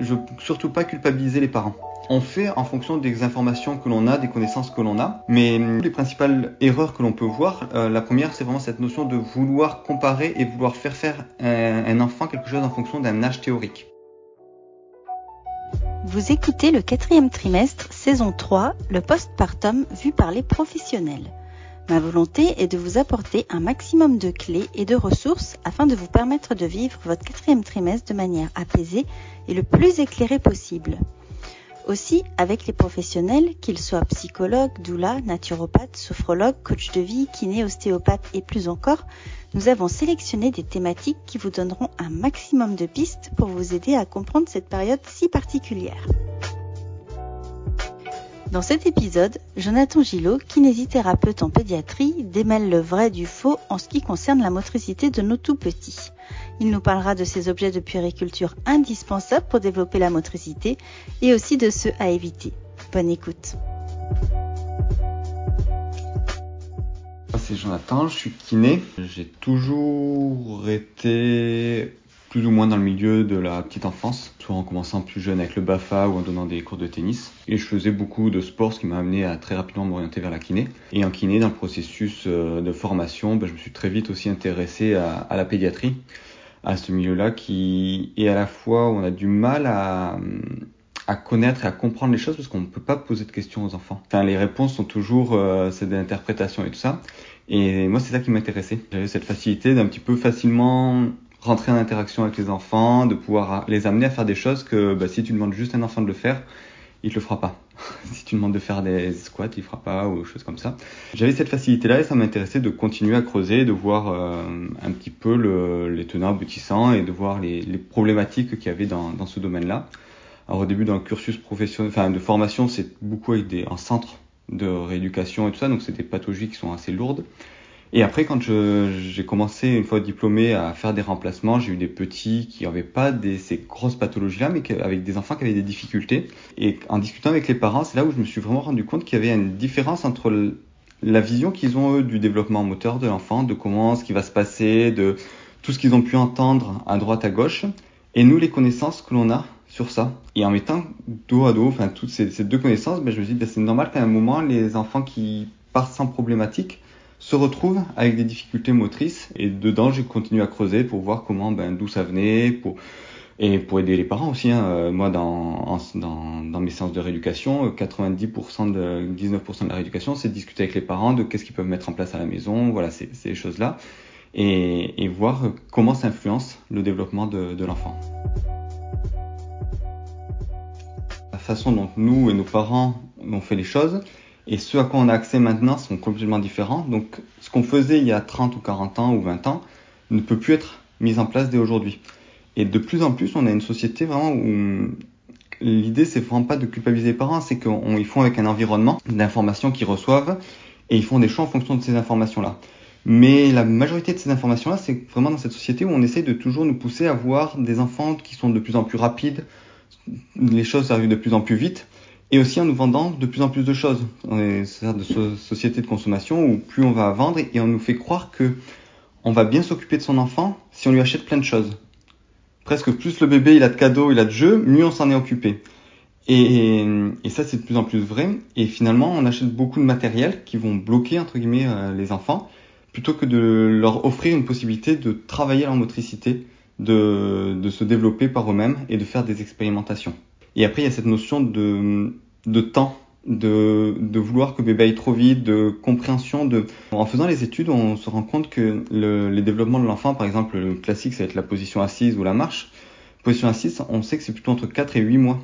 Je veux surtout pas culpabiliser les parents. On fait en fonction des informations que l'on a, des connaissances que l'on a, mais les principales erreurs que l'on peut voir, euh, la première c'est vraiment cette notion de vouloir comparer et vouloir faire faire un, un enfant quelque chose en fonction d'un âge théorique. Vous écoutez le quatrième trimestre, saison 3, le postpartum vu par les professionnels. Ma volonté est de vous apporter un maximum de clés et de ressources afin de vous permettre de vivre votre quatrième trimestre de manière apaisée et le plus éclairée possible. Aussi, avec les professionnels, qu'ils soient psychologues, doula, naturopathes, sophrologues, coach de vie, kiné, ostéopathes et plus encore, nous avons sélectionné des thématiques qui vous donneront un maximum de pistes pour vous aider à comprendre cette période si particulière. Dans cet épisode, Jonathan Gillot, kinésithérapeute en pédiatrie, démêle le vrai du faux en ce qui concerne la motricité de nos tout petits. Il nous parlera de ces objets de puériculture indispensables pour développer la motricité et aussi de ceux à éviter. Bonne écoute. C'est Jonathan, je suis kiné. J'ai toujours été plus ou moins dans le milieu de la petite enfance, soit en commençant plus jeune avec le BAFA ou en donnant des cours de tennis. Et je faisais beaucoup de sport, ce qui m'a amené à très rapidement m'orienter vers la kiné. Et en kiné, dans le processus euh, de formation, ben, je me suis très vite aussi intéressé à, la pédiatrie, à ce milieu-là qui est à la fois où on a du mal à, à connaître et à comprendre les choses parce qu'on ne peut pas poser de questions aux enfants. Enfin, les réponses sont toujours euh, c'est de et tout ça. Et moi, c'est ça qui m'intéressait. J'avais cette facilité d'un petit peu facilement rentrer en interaction avec les enfants, de pouvoir les amener à faire des choses que bah, si tu demandes juste à un enfant de le faire, il le fera pas. si tu demandes de faire des squats, il fera pas ou choses comme ça. J'avais cette facilité-là et ça m'intéressait de continuer à creuser, de voir euh, un petit peu le, les tenants aboutissants et de voir les, les problématiques qu'il y avait dans, dans ce domaine-là. Alors au début dans le cursus professionnel, enfin de formation, c'est beaucoup avec des en centre de rééducation et tout ça, donc c'est des pathologies qui sont assez lourdes. Et après, quand j'ai commencé, une fois diplômé, à faire des remplacements, j'ai eu des petits qui n'avaient pas ces grosses pathologies-là, mais avec des enfants qui avaient des difficultés. Et en discutant avec les parents, c'est là où je me suis vraiment rendu compte qu'il y avait une différence entre la vision qu'ils ont, eux, du développement moteur de l'enfant, de comment, ce qui va se passer, de tout ce qu'ils ont pu entendre à droite, à gauche, et nous, les connaissances que l'on a sur ça. Et en mettant dos à dos, enfin, toutes ces, ces deux connaissances, ben, je me dis, ben, c'est normal qu'à un moment, les enfants qui partent sans problématique, se retrouvent avec des difficultés motrices et dedans j'ai continué à creuser pour voir comment ben d'où ça venait et pour aider les parents aussi hein. Euh, moi dans, dans, mes séances de rééducation 90% euh, de 19% de la rééducation c'est discuter avec les parents de qu'est-ce qu'ils peuvent mettre en place à la maison voilà ces choses là et, voir comment ça influence le développement de, de l'enfant. La façon dont nous et nos parents ont fait les choses et ce à quoi on a accès maintenant sont complètement différents. Donc ce qu'on faisait il y a 30 ou 40 ans ou 20 ans ne peut plus être mis en place dès aujourd'hui. Et de plus en plus, on a une société vraiment où l'idée c'est vraiment pas de culpabiliser les parents, c'est qu'ils font avec un environnement d'informations qu'ils reçoivent et ils font des choix en fonction de ces informations-là. Mais la majorité de ces informations-là, c'est vraiment dans cette société où on essaie de toujours nous pousser à voir des enfants qui sont de plus en plus rapides, les choses arrivent de plus en plus vite, et aussi en nous vendant de plus en plus de choses. On est de société de consommation où plus on va vendre et on nous fait croire que on va bien s'occuper de son enfant si on lui achète plein de choses. Presque plus le bébé il a de cadeaux, il a de jeux, mieux on s'en est occupé. Et, ça c'est de plus en plus vrai. Et finalement on achète beaucoup de matériel qui vont bloquer entre guillemets euh, les enfants plutôt que de leur offrir une possibilité de travailler leur motricité, de se développer par eux-mêmes et de faire des expérimentations. Et après, il y a cette notion de, de temps, de, de vouloir que bébé aille trop vite, de compréhension. De... En faisant les études, on se rend compte que le, les développements de l'enfant, par exemple, le classique, ça va être la position assise ou la marche. Position assise, on sait que c'est plutôt entre 4 et 8 mois.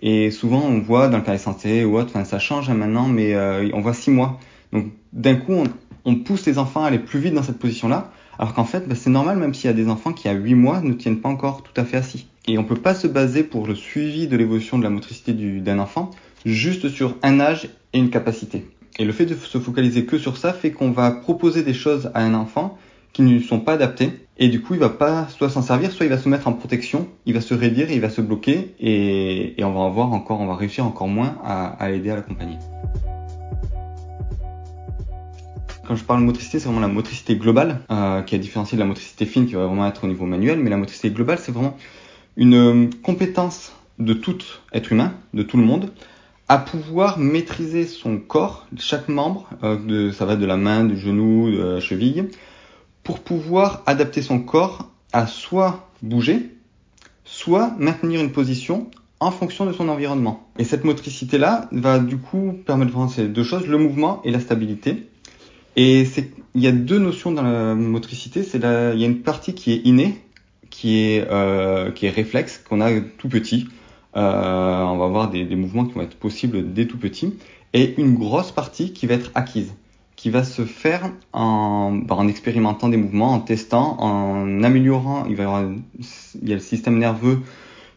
Et souvent, on voit dans le carré santé ou autre, ça change hein, maintenant, mais euh, on voit 6 mois. Donc, d'un coup, on, on pousse les enfants à aller plus vite dans cette position-là, alors qu'en fait, bah, c'est normal, même s'il y a des enfants qui à 8 mois ne tiennent pas encore tout à fait assis. Et on peut pas se baser pour le suivi de l'évolution de la motricité d'un enfant juste sur un âge et une capacité. Et le fait de se focaliser que sur ça fait qu'on va proposer des choses à un enfant qui ne lui sont pas adaptées et du coup il va pas soit s'en servir soit il va se mettre en protection il va se raidir il va se bloquer et, on va avoir encore on va réussir encore moins à, à l'aider à l'accompagner Quand je parle motricité, c'est vraiment la motricité globale, euh, qui est différenciée de la motricité fine, qui va vraiment être au niveau manuel. Mais la motricité globale, c'est vraiment une euh, compétence de tout être humain, de tout le monde, à pouvoir maîtriser son corps, chaque membre, euh, de, ça va de la main, du genou, de la cheville, pour pouvoir adapter son corps à soit bouger, soit maintenir une position en fonction de son environnement. Et cette motricité-là va du coup permettre de faire deux choses, le mouvement et la stabilité. Et il y a deux notions dans la motricité. C'est il y a une partie qui est innée, qui est, euh, qui est réflexe, qu'on a tout petit. Euh, on va avoir des, des, mouvements qui vont être possibles dès tout petit. Et une grosse partie qui va être acquise, qui va se faire en, bah, en expérimentant des mouvements, en testant, en améliorant. Il va y avoir, il y a le système nerveux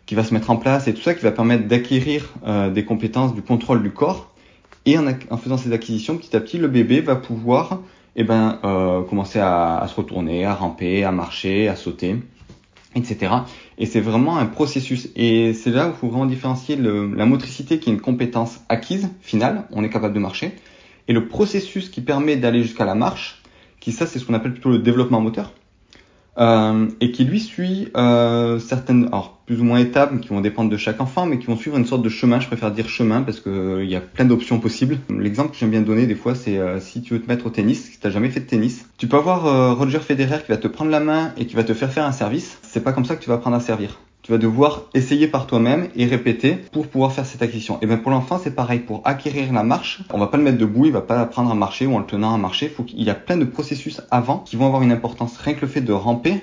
qui va se mettre en place et tout ça qui va permettre d'acquérir euh, des compétences du contrôle du corps. Et en, en, faisant ces acquisitions, petit à petit, le bébé va pouvoir eh ben, euh, commencer à, à, se retourner, à ramper, à marcher, à sauter, etc. Et c'est vraiment un processus. Et c'est là où il faut vraiment différencier le, la motricité qui est une compétence acquise, finale, on est capable de marcher, et le processus qui permet d'aller jusqu'à la marche, qui ça c'est ce qu'on appelle plutôt le développement moteur euh, et qui lui suit euh, certaines, alors plus ou moins étapes qui vont dépendre de chaque enfant, mais qui vont suivre une sorte de chemin. Je préfère dire chemin parce que euh, il y a plein d'options possibles. L'exemple que j'aime bien donner des fois, c'est euh, si tu veux te mettre au tennis, si t'as jamais fait de tennis, tu peux avoir euh, Roger Federer qui va te prendre la main et qui va te faire faire un service. C'est pas comme ça que tu vas apprendre à servir. Tu vas devoir essayer par toi-même et répéter pour pouvoir faire cette acquisition. Et bien pour l'enfant, c'est pareil. Pour acquérir la marche, on va pas le mettre debout, il va pas apprendre à marcher ou en le tenant à marcher. Faut qu'il y a plein de processus avant qui vont avoir une importance. Rien que le fait de ramper,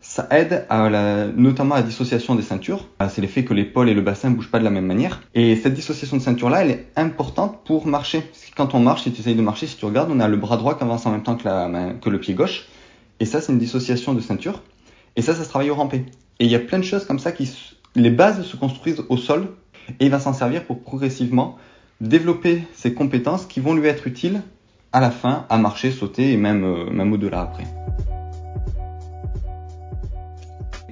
ça aide à la, notamment à la dissociation des ceintures. C'est l'effet que l'épaule et le bassin bougent pas de la même manière. Et cette dissociation de ceinture là, elle est importante pour marcher. Quand on marche, si tu essayes de marcher, si tu regardes, on a le bras droit qui avance en même temps que, la que le pied gauche. Et ça, c'est une dissociation de ceinture. Et ça, ça se travaille au rampé. Et il y a plein de choses comme ça qui, les bases se construisent au sol et il va s'en servir pour progressivement développer ses compétences qui vont lui être utiles à la fin à marcher, sauter et même, euh, même au-delà après.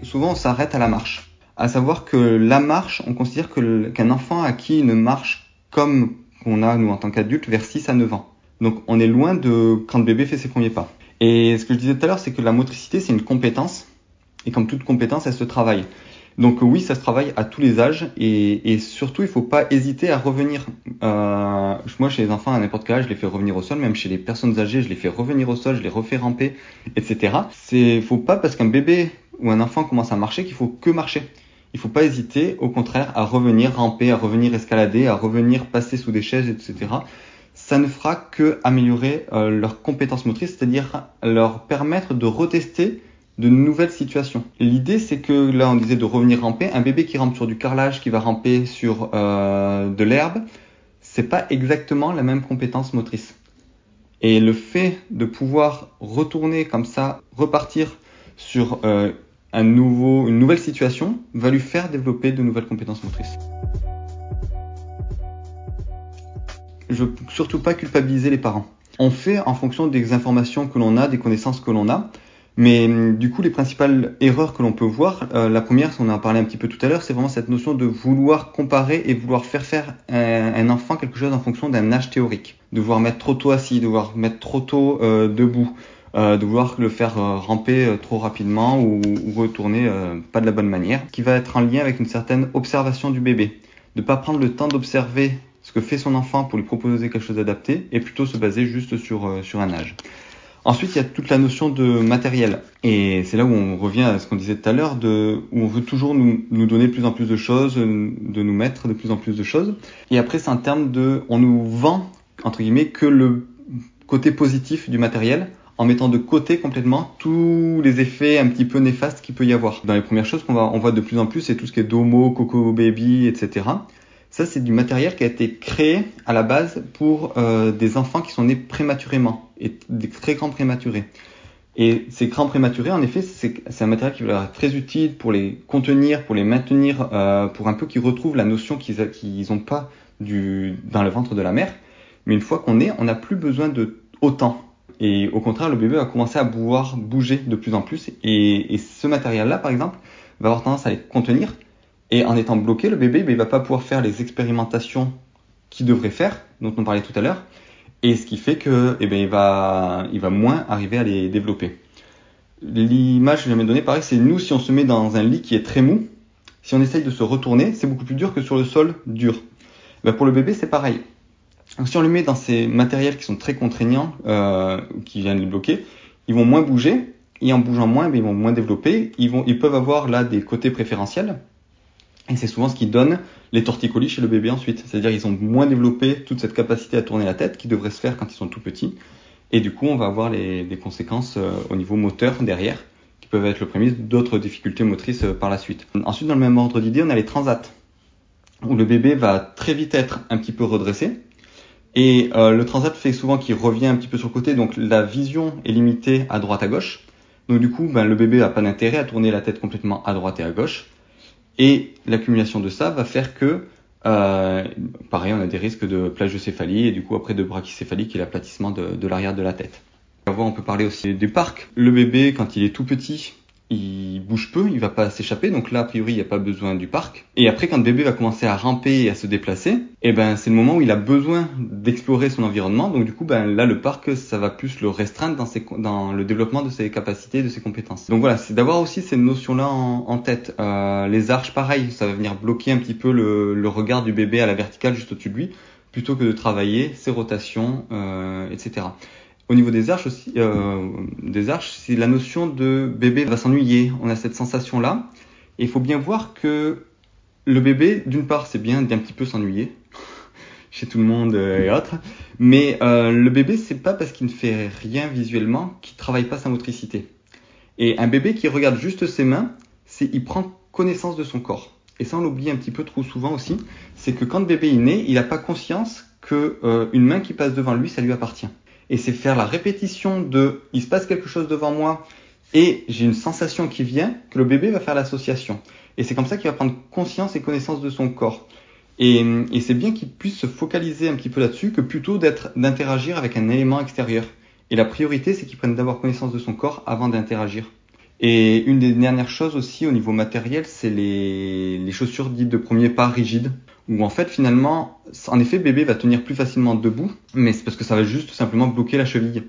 Souvent on s'arrête à la marche. À savoir que la marche, on considère qu'un enfant acquis une marche comme qu'on a nous en tant qu'adulte vers 6 à 9 ans. Donc on est loin de quand le bébé fait ses premiers pas. Et ce que je disais tout à l'heure, c'est que la motricité, c'est une compétence et comme toute compétence, elle se travaille. Donc oui, ça se travaille à tous les âges et, et surtout, il faut pas hésiter à revenir. Euh, moi, chez les enfants, à n'importe quel âge, je les fais revenir au sol. Même chez les personnes âgées, je les fais revenir au sol, je les refais ramper, etc. C'est, faut pas parce qu'un bébé ou un enfant commence à marcher qu'il faut que marcher. Il faut pas hésiter, au contraire, à revenir ramper, à revenir escalader, à revenir passer sous des chaises, etc. Ça ne fera que améliorer euh, leurs compétences motrices, c'est-à-dire leur permettre de retester de nouvelles situations. L'idée, c'est que là, on disait de revenir ramper. Un bébé qui rampe sur du carrelage, qui va ramper sur euh, de l'herbe, c'est pas exactement la même compétence motrice. Et le fait de pouvoir retourner comme ça, repartir sur euh, un nouveau, une nouvelle situation, va lui faire développer de nouvelles compétences motrices. Je veux surtout pas culpabiliser les parents. On fait en fonction des informations que l'on a, des connaissances que l'on a. Mais hum, du coup, les principales erreurs que l'on peut voir, euh, la première, on en a parlé un petit peu tout à l'heure, c'est vraiment cette notion de vouloir comparer et vouloir faire faire un, enfant quelque chose en fonction d'un âge théorique. De vouloir mettre trop tôt assis, de vouloir mettre trop tôt euh, debout, euh, de vouloir le faire euh, ramper trop rapidement ou, ou retourner pas de la bonne manière, qui va être en lien avec une certaine observation du bébé. De pas prendre le temps d'observer ce que fait son enfant pour lui proposer quelque chose d'adapté et plutôt se baser juste sur un âge. Ensuite, il y a toute la notion de matériel. Et c'est là où on revient à ce qu'on disait tout à l'heure, de, où on veut toujours nous, nous, donner de plus en plus de choses, de nous mettre de plus en plus de choses. Et après, c'est un terme de, on nous vend, entre guillemets, que le côté positif du matériel, en mettant de côté complètement tous les effets un petit peu néfastes qu'il peut y avoir. Dans les premières choses qu'on va, on voit de plus en plus, c'est tout ce qui est Domo, Coco Baby, etc. Ça, c'est du matériel qui a été créé à la base pour euh, des enfants qui sont nés prématurément et des très grands prématurés. Et ces grands prématurés, en effet, c'est un matériel qui va être très utile pour les contenir, pour les maintenir, euh, pour un peu qu'ils retrouvent la notion qu'ils n'ont pas dans le ventre de la mère. Mais une fois qu'on est, on n'a plus besoin de autant. Et au contraire, le bébé va commencer à pouvoir bouger de plus en plus. Et, et ce matériel-là, par exemple, va avoir tendance à les contenir et en étant bloqué, le bébé, ben, il va pas pouvoir faire les expérimentations qu'il devrait faire, dont on parlait tout à l'heure. et ce qui fait que eh ben, il, va, il va moins arriver à les développer. L'image que je vais donner, pareil, c'est nous, si on se met dans un lit qui est très mou, si on essaye de se retourner, c'est beaucoup plus dur que sur le sol dur. Ben, pour le bébé, c'est pareil. si on le met dans ces matériels qui sont très contraignants, euh, qui viennent les bloquer, ils vont moins bouger, et en bougeant moins, ben, ils vont moins développer. Ils, vont, ils peuvent avoir là des côtés préférentiels, et c'est souvent ce qui donne les torticolis chez le bébé ensuite. C'est-à-dire ils ont moins développé toute cette capacité à tourner la tête qui devrait se faire quand ils sont tout petits. Et du coup, on va avoir les, des conséquences euh, au niveau moteur derrière, qui peuvent être le premier d'autres difficultés motrices euh, par la suite. Ensuite, dans le même ordre d'idée, on a les transats, où le bébé va très vite être un petit peu redressé. Et euh, le transat fait souvent qu'il revient un petit peu sur le côté, donc la vision est limitée à droite à gauche. Donc du coup, ben, le bébé n'a pas d'intérêt à tourner la tête complètement à droite et à gauche. Et l'accumulation de ça va faire que, euh, pareil, on a des risques de plagiocéphalie et du coup après de brachycéphalie qui est l'aplatissement de, de l'arrière de la tête. On peut parler aussi du parc. Le bébé, quand il est tout petit, il bouge peu, il va pas s'échapper, donc là a priori il n'y a pas besoin du parc. Et après quand le bébé va commencer à ramper et à se déplacer, eh ben c'est le moment où il a besoin d'explorer son environnement. Donc du coup ben là le parc ça va plus le restreindre dans, ses, dans le développement de ses capacités, de ses compétences. Donc voilà, c'est d'avoir aussi ces notions là en, en tête. Euh, les arches pareil, ça va venir bloquer un petit peu le, le regard du bébé à la verticale juste au-dessus de lui, plutôt que de travailler ses rotations, euh, etc. Au niveau des arches aussi, euh, des arches, c'est la notion de bébé va s'ennuyer. On a cette sensation là. Et il faut bien voir que le bébé, d'une part, c'est bien d'un petit peu s'ennuyer chez tout le monde euh, et autres, mais euh, le bébé, c'est pas parce qu'il ne fait rien visuellement qu'il travaille pas sa motricité. Et un bébé qui regarde juste ses mains, c'est il prend connaissance de son corps. Et ça, on l'oublie un petit peu trop souvent aussi, c'est que quand le bébé est né, il n'a pas conscience que euh, une main qui passe devant lui, ça lui appartient et c'est faire la répétition de il se passe quelque chose devant moi et j'ai une sensation qui vient que le bébé va faire l'association. Et c'est comme ça qu'il va prendre conscience et connaissance de son corps. Et, c'est bien qu'il puisse se focaliser un petit peu là-dessus que plutôt d'être d'interagir avec un élément extérieur. Et la priorité, c'est qu'il prenne d'abord connaissance de son corps avant d'interagir. Et une des dernières choses aussi au niveau matériel, c'est les, les chaussures dites de premier pas rigides où en fait finalement, en effet, bébé va tenir plus facilement debout, mais c'est parce que ça va juste simplement bloquer la cheville.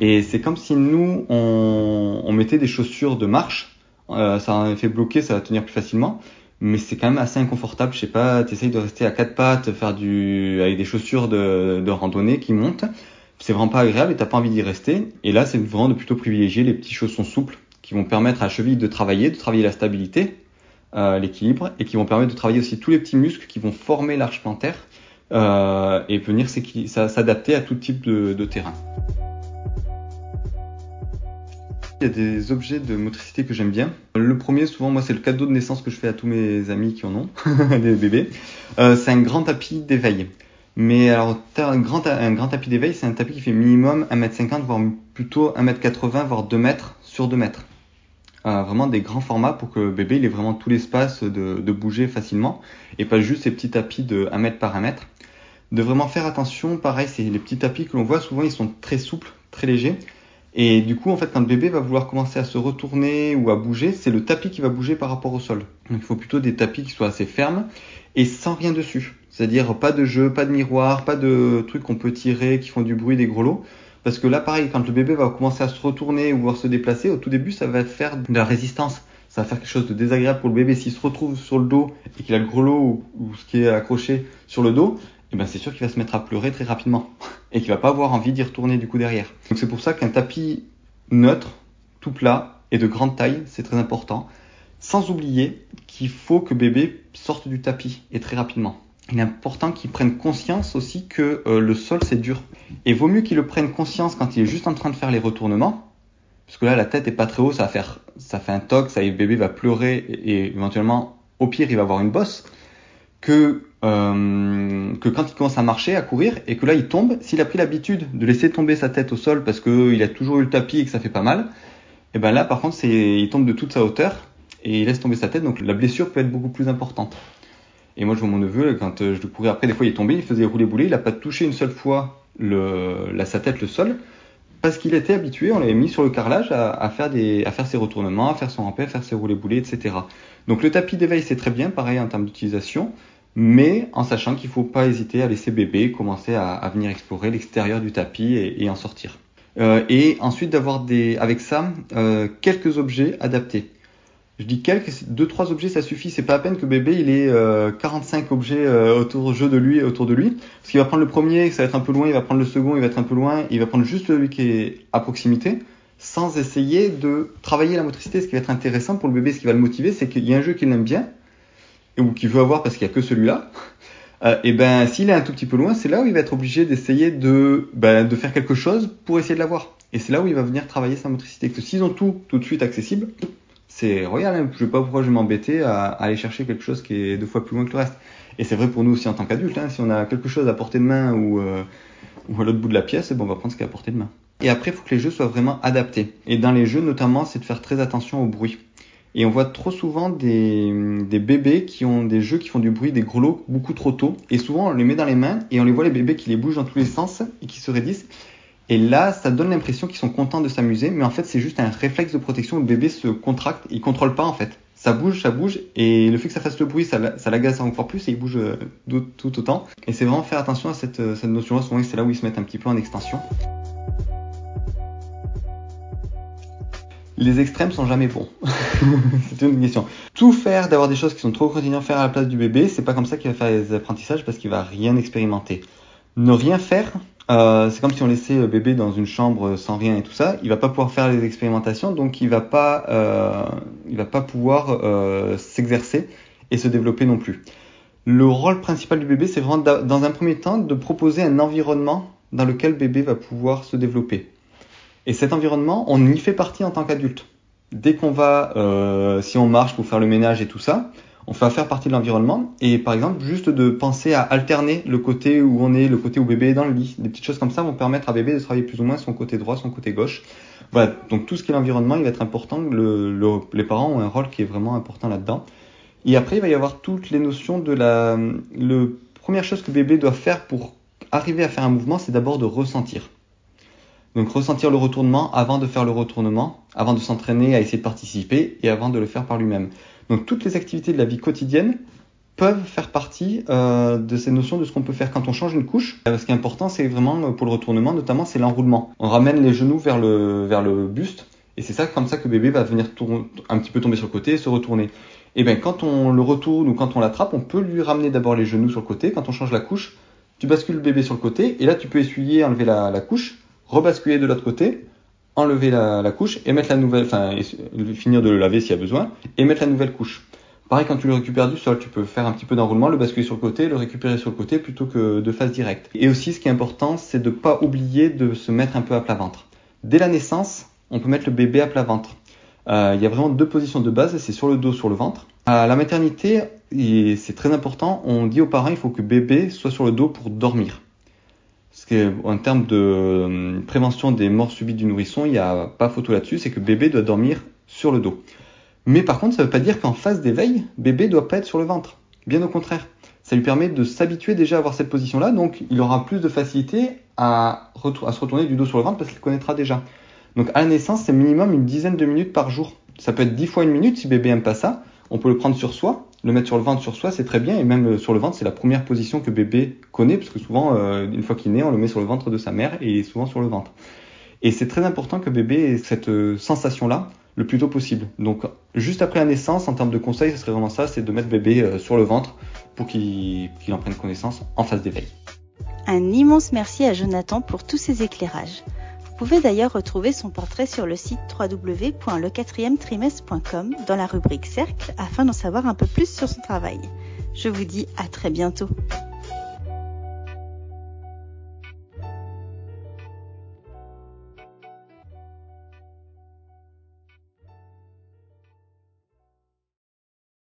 Et c'est comme si nous, on, on, mettait des chaussures de marche, euh, ça en effet bloqué, ça va tenir plus facilement, mais c'est quand même assez inconfortable. Je sais pas, t'essayes de rester à quatre pattes, faire du avec des chaussures de, de randonnée qui montent, c'est vraiment pas agréable et t'as pas envie d'y rester. Et là, c'est vraiment de plutôt privilégier les petits chaussons souples qui vont permettre à la cheville de travailler, de travailler la stabilité, euh, l'équilibre et qui vont permettre de travailler aussi tous les petits muscles qui vont former l'arche plantaire euh, et venir s'adapter à tout type de, terrain. Il y a des objets de motricité que j'aime bien. Le premier, souvent, moi, c'est le cadeau de naissance que je fais à tous mes amis qui en ont, des bébés. Euh, c'est un grand tapis d'éveil. Mais alors, un grand, un grand tapis d'éveil, c'est un tapis qui fait minimum 1m50, voire plutôt 1m80, voire 2 mètres sur 2 mètres vraiment des grands formats pour que bébé il ait vraiment tout l'espace de, de, bouger facilement et pas juste ces petits tapis de 1 mètre par 1 mètre. De vraiment faire attention, pareil, c'est les petits tapis que l'on voit souvent ils sont très souples, très légers. Et du coup, en fait, quand le bébé va vouloir commencer à se retourner ou à bouger, c'est le tapis qui va bouger par rapport au sol. Donc il faut plutôt des tapis qui soient assez fermes et sans rien dessus. C'est-à-dire pas de jeu, pas de miroir, pas de trucs qu'on peut tirer qui font du bruit, des grelots. Parce que là, pareil, quand le bébé va commencer à se retourner ou à se déplacer, au tout début, ça va faire de la résistance. Ça va faire quelque chose de désagréable pour le bébé. S'il se retrouve sur le dos et qu'il a le grelot ou, ce qui est accroché sur le dos, eh ben c'est sûr qu'il va se mettre à pleurer très rapidement et qu'il va pas avoir envie d'y retourner du coup derrière. Donc c'est pour ça qu'un tapis neutre, tout plat et de grande taille, c'est très important. Sans oublier qu'il faut que bébé sorte du tapis et très rapidement il est important qu'il prenne conscience aussi que euh, le sol c'est dur. Et vaut mieux qu'il le prenne conscience quand il est juste en train de faire les retournements, parce que là la tête est pas très haut, ça va faire, ça fait un toc, ça le bébé va pleurer et, éventuellement au pire il va avoir une bosse, que euh, que quand il commence à marcher, à courir et que là il tombe, s'il a pris l'habitude de laisser tomber sa tête au sol parce qu'il a toujours eu le tapis et que ça fait pas mal, et ben là par contre c'est il tombe de toute sa hauteur et il laisse tomber sa tête, donc la blessure peut être beaucoup plus importante. Et moi, je vois mon neveu, quand euh, je le courais après, des fois, il est tombé, il faisait rouler bouler, il n'a pas touché une seule fois la, sa tête, le sol, parce qu'il était habitué, on l'avait mis sur le carrelage à, faire des, à faire ses retournements, à faire son rampé, à faire ses roulés boulés, etc. Donc le tapis d'éveil, c'est très bien, pareil en termes d'utilisation, mais en sachant qu'il ne faut pas hésiter à laisser bébé commencer à, venir explorer l'extérieur du tapis et, en sortir. Euh, et ensuite d'avoir avec ça, euh, quelques objets adaptés. Je dis quelques, deux trois objets ça suffit. C'est pas à peine que bébé il ait 45 objets autour jeu de lui, autour de lui, parce qu'il va prendre le premier, ça va être un peu loin, il va prendre le second, il va être un peu loin, il va prendre juste celui qui est à proximité sans essayer de travailler la motricité. Ce qui va être intéressant pour le bébé, ce qui va le motiver, c'est qu'il y a un jeu qu'il aime bien, ou qu'il veut avoir parce qu'il n'y a que celui-là. Euh, et ben, s'il est un tout petit peu loin, c'est là où il va être obligé d'essayer de, ben, de faire quelque chose pour essayer de l'avoir. Et c'est là où il va venir travailler sa motricité. Que s'ils ont tout tout de suite accessible, c'est royal. Hein. Je ne sais pas pourquoi je vais m'embêter à, aller chercher quelque chose qui est deux fois plus loin que le reste. Et c'est vrai pour nous aussi en tant qu'adultes. Hein. Si on a quelque chose à portée de main ou, euh, ou à l'autre bout de la pièce, bon, on va prendre ce qui est à portée de main. Et après, il faut que les jeux soient vraiment adaptés. Et dans les jeux, notamment, c'est de faire très attention au bruit. Et on voit trop souvent des, des, bébés qui ont des jeux qui font du bruit, des grelots beaucoup trop tôt. Et souvent, on les met dans les mains et on les voit les bébés qui les bougent dans tous les sens et qui se raidissent. Et là, ça donne l'impression qu'ils sont contents de s'amuser, mais en fait, c'est juste un réflexe de protection où le bébé se contracte, il contrôle pas en fait. Ça bouge, ça bouge, et le fait que ça fasse le bruit, ça, l'agace encore plus et il bouge euh, tout, autant. Et c'est vraiment faire attention à cette, cette notion-là, c'est là où ils se mettent un petit peu en extension. les extrêmes sont jamais bons. c'est une question. Tout faire, d'avoir des choses qui sont trop quotidiennes faire à la place du bébé, c'est pas comme ça qu'il va faire les apprentissages parce qu'il va rien expérimenter. Ne rien faire, euh, c'est comme si on laissait le bébé dans une chambre sans rien et tout ça. Il va pas pouvoir faire les expérimentations, donc il va pas, euh, il va pas pouvoir euh, s'exercer et se développer non plus. Le rôle principal du bébé, c'est vraiment dans un premier temps de proposer un environnement dans lequel le bébé va pouvoir se développer. Et cet environnement, on y fait partie en tant qu'adulte. Dès qu'on va, euh, si on marche pour faire le ménage et tout ça, on va faire partie de l'environnement. Et par exemple, juste de penser à alterner le côté où on est, le côté où bébé est dans le lit. Des petites choses comme ça vont permettre à bébé de travailler plus ou moins son côté droit, son côté gauche. Voilà. Donc tout ce qui est l'environnement, il va être important. Le, le, les parents ont un rôle qui est vraiment important là-dedans. Et après, il va y avoir toutes les notions de la. Le première chose que bébé doit faire pour arriver à faire un mouvement, c'est d'abord de ressentir. Donc ressentir le retournement avant de faire le retournement, avant de s'entraîner à essayer de participer et avant de le faire par lui-même. Donc toutes les activités de la vie quotidienne peuvent faire partie euh, de ces notions de ce qu'on peut faire quand on change une couche. Euh, ce qui est important, c'est vraiment euh, pour le retournement, notamment, c'est l'enroulement. On ramène les genoux vers le, vers le buste et c'est ça comme ça que bébé va venir un petit peu tomber sur le côté et se retourner. Et bien quand on le retourne ou quand on l'attrape, on peut lui ramener d'abord les genoux sur le côté. Quand on change la couche, tu bascules le bébé sur le côté et là tu peux essuyer, enlever la couche rebasculer de l'autre côté, enlever la, couche et mettre la nouvelle, enfin finir de le laver s'il y a besoin, et mettre la nouvelle couche. Pareil, quand tu le récupères du sol, tu peux faire un petit peu d'enroulement, le basculer sur le côté, le récupérer sur le côté plutôt que de face directe. Et aussi, ce qui est important, c'est de ne pas oublier de se mettre un peu à plat ventre. Dès la naissance, on peut mettre le bébé à plat ventre. Euh, il y a vraiment deux positions de base, c'est sur le dos, sur le ventre. À la maternité, c'est très important, on dit aux parents il faut que bébé soit sur le dos pour dormir. Parce qu'en termes de euh, prévention des morts subites du nourrisson, il n'y a pas photo là-dessus, c'est que bébé doit dormir sur le dos. Mais par contre, ça ne veut pas dire qu'en phase d'éveil, bébé doit pas être sur le ventre. Bien au contraire. Ça lui permet de s'habituer déjà à avoir cette position-là, donc il aura plus de facilité à, à se retourner du dos sur le ventre parce qu'il connaîtra déjà. Donc à la naissance, c'est minimum une dizaine de minutes par jour. Ça peut être dix fois une minute si bébé aime pas ça. On peut le prendre sur soi, le mettre sur le ventre sur soi, c'est très bien. Et même euh, sur le ventre, c'est la première position que bébé connaît, parce que souvent, euh, une fois qu'il naît, on le met sur le ventre de sa mère et souvent sur le ventre. Et c'est très important que bébé ait cette euh, sensation-là le plus tôt possible. Donc, juste après la naissance, en termes de conseils, ce serait vraiment ça, c'est de mettre bébé sur le ventre pour qu'il en prenne connaissance en phase d'éveil. Un immense merci à Jonathan pour tous ces éclairages. Vous pouvez d'ailleurs retrouver son portrait sur le site www.le4trimestre.com dans la rubrique Cercle afin d'en savoir un peu plus sur son travail. Je vous dis à très bientôt.